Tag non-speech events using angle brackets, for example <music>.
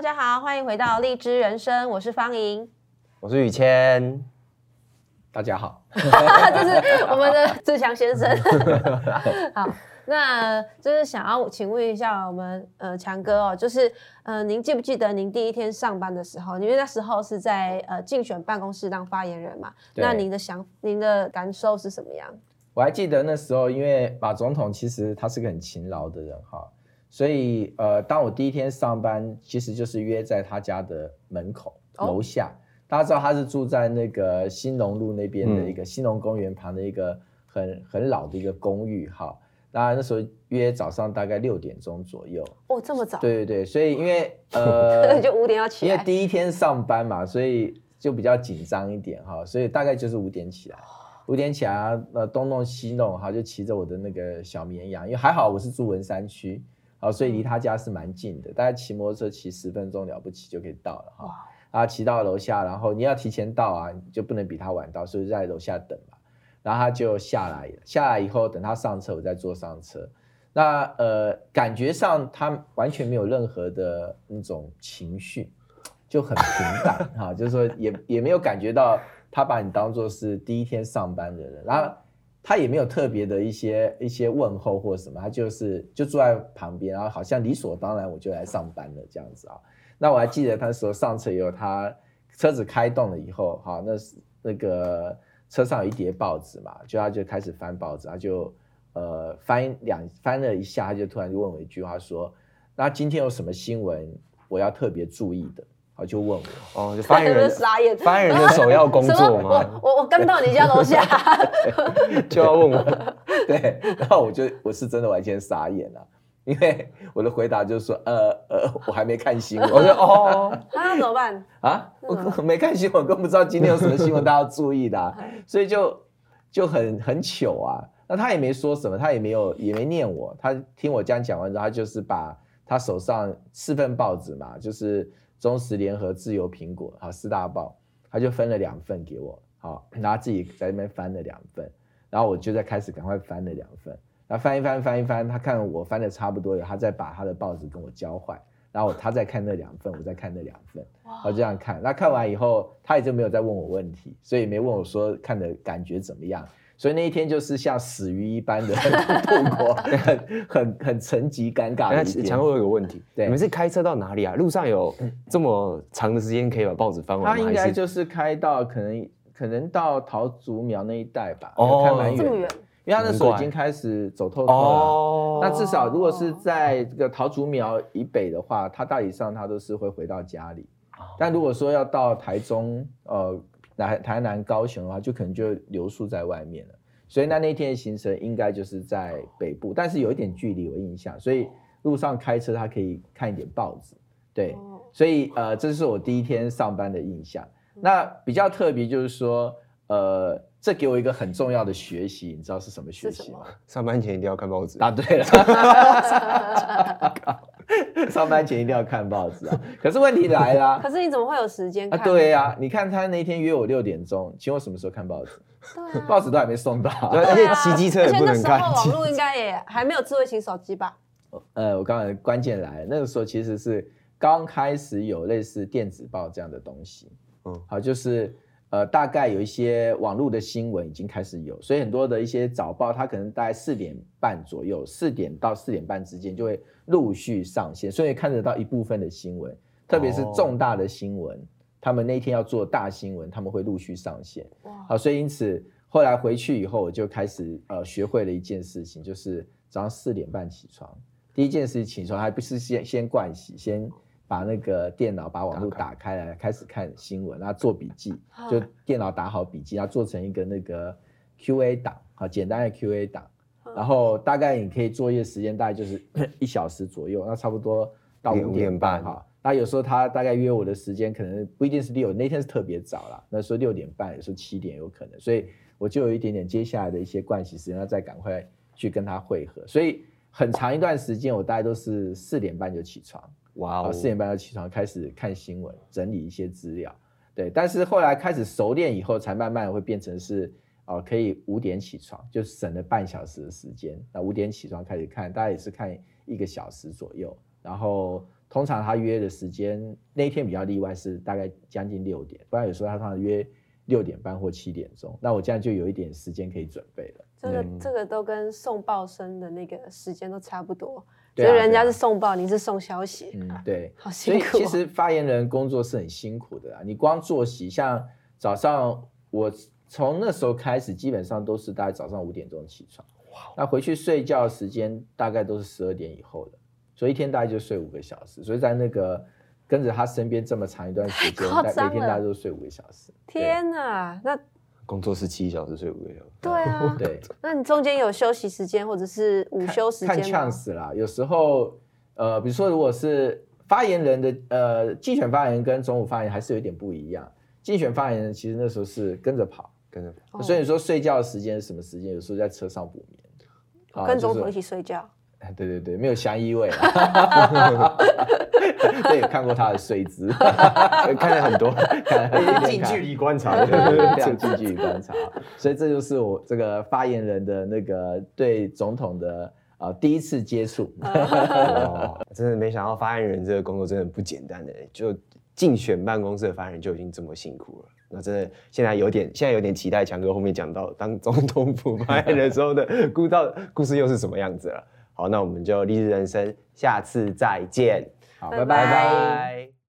大家好，欢迎回到荔枝人生，我是方莹，我是宇谦，大家好，<laughs> 这是我们的志强先生，<laughs> 好。那就是想要请问一下我们呃强哥哦，就是呃您记不记得您第一天上班的时候？因为那时候是在呃竞选办公室当发言人嘛。那您的想您的感受是什么样？我还记得那时候，因为马总统其实他是个很勤劳的人哈，所以呃当我第一天上班，其实就是约在他家的门口楼下。大家知道他是住在那个兴农路那边的一个兴农公园旁的一个很很老的一个公寓哈。那那时候约早上大概六点钟左右哦，这么早？对对对，所以因为呃，<laughs> 就五点要起来，因为第一天上班嘛，所以就比较紧张一点哈，所以大概就是五点起来，五点起来，呃，东弄西弄哈，就骑着我的那个小绵羊，因为还好我是住文山区，好，所以离他家是蛮近的，大概骑摩托车骑十分钟了不起就可以到了哈，啊，骑到楼下，然后你要提前到啊，就不能比他晚到，所以在楼下等嘛。然后他就下来，下来以后等他上车，我再坐上车。那呃，感觉上他完全没有任何的那种情绪，就很平 <laughs> 淡哈，就是说也也没有感觉到他把你当做是第一天上班的人。然后他也没有特别的一些一些问候或什么，他就是就坐在旁边，然后好像理所当然我就来上班了这样子啊。那我还记得他说上车以后，他车子开动了以后，哈，那是那个。车上有一叠报纸嘛，就他就开始翻报纸，他就呃翻两翻了一下，他就突然就问我一句话说：“那今天有什么新闻我要特别注意的？”好，就问我哦，就发言人 <laughs> 傻眼，发言人的首要工作嘛。我我我刚到你家楼下，<laughs> 就要问我，对，然后我就我是真的完全傻眼了。因为我的回答就是说，呃呃，我还没看新闻。我说哦，<laughs> 那怎么办啊？我没看新闻，更不知道今天有什么新闻大家要注意的，啊，所以就就很很糗啊。那他也没说什么，他也没有也没念我。他听我这样讲完之后，他就是把他手上四份报纸嘛，就是中时联合、自由、苹果啊四大报，他就分了两份给我，好，然后自己在那边翻了两份，然后我就在开始赶快翻了两份。然后翻一翻，翻一翻，他看我翻的差不多了，他再把他的报纸跟我交换，然后他再看那两份，我再看那两份，他这样看。那看完以后，他也就没有再问我问题，所以没问我说看的感觉怎么样。所以那一天就是像死鱼一般的 <laughs> 度过，很很很沉寂尴尬。那强哥有一个问题，对，你们是开车到哪里啊？路上有这么长的时间可以把报纸翻完吗？他应该就是开到可能可能到桃竹苗那一带吧，哦，开蛮远。因为他那时候已经开始走透透了，哦，那至少如果是在这个桃竹苗以北的话，他大体上他都是会回到家里。但如果说要到台中、呃台台南、高雄的话，就可能就留宿在外面了。所以那那天的行程应该就是在北部，但是有一点距离，我印象，所以路上开车他可以看一点报纸。对，所以呃，这是我第一天上班的印象。那比较特别就是说，呃。这给我一个很重要的学习，你知道是什么学习吗？上班前一定要看报纸。答对了。<laughs> <laughs> <laughs> <laughs> 上班前一定要看报纸啊！可是问题来了。<laughs> 可是你怎么会有时间看？啊，对呀、啊，你看他那天约我六点钟，请我什么时候看报纸？对、啊，报纸都还没送到，而且骑机车也不能看。那时候网络应该也还没有智慧型手机吧？呃，我刚才关键来了，那个时候其实是刚开始有类似电子报这样的东西。嗯，好，就是。呃，大概有一些网络的新闻已经开始有，所以很多的一些早报，它可能大概四点半左右，四点到四点半之间就会陆续上线，所以看得到一部分的新闻，特别是重大的新闻，他们那天要做大新闻，他们会陆续上线。好，所以因此后来回去以后，我就开始呃学会了一件事情，就是早上四点半起床，第一件事情起床还不是先先盥洗，先。把那个电脑把网络打开。来，开始看新闻，然后做笔记，就电脑打好笔记，然后做成一个那个 Q&A 档，好简单的 Q&A 档，然后大概你可以作业时间大概就是 <coughs> 一小时左右，那差不多到五点半哈。那有时候他大概约我的时间可能不一定是六，那天是特别早了，那时候六点半，有时候七点有可能，所以我就有一点点接下来的一些盥洗时间，要再赶快去跟他会合，所以很长一段时间我大概都是四点半就起床。哇、四点半要起床，开始看新闻，整理一些资料，对。但是后来开始熟练以后，才慢慢会变成是哦，可以五点起床，就省了半小时的时间。那五点起床开始看，大概也是看一个小时左右，然后通常他约的时间那一天比较例外，是大概将近六点，不然有时候他通常约六点半或七点钟，那我这样就有一点时间可以准备了。这个、嗯、这个都跟送报生的那个时间都差不多，所以人家是送报，你是送消息。嗯，对，好辛苦。所以其实发言人工作是很辛苦的啊，你光作息，像早上我。从那时候开始，基本上都是大概早上五点钟起床，那回去睡觉时间大概都是十二点以后的，所以一天大概就睡五个小时。所以在那个跟着他身边这么长一段时间，每天大概都睡五个小时。天哪，那工作是七小时睡五个小时？对啊，<laughs> 对。那你中间有休息时间或者是午休时间？看 chance 啦，有时候呃，比如说如果是发言人的呃竞选发言人跟总统发言还是有点不一样。竞选发言人其实那时候是跟着跑。跟着跑，所以你说睡觉的时间是什么时间？有时候在车上补眠，哦、跟总统一起睡觉。哎，对对对，没有相依偎。<laughs> 对，看过他的睡姿，<laughs> 看了很多，近距离观察，对对对，非常近距离观察。所以这就是我这个发言人的那个对总统的啊第一次接触。哦，真的没想到发言人这个工作真的不简单的，就竞选办公室的发言人就已经这么辛苦了。那真的现在有点，现在有点期待强哥后面讲到当总统府发言人时候的故道故事又是什么样子了。好，那我们就励志人生，下次再见。好，拜拜。拜拜。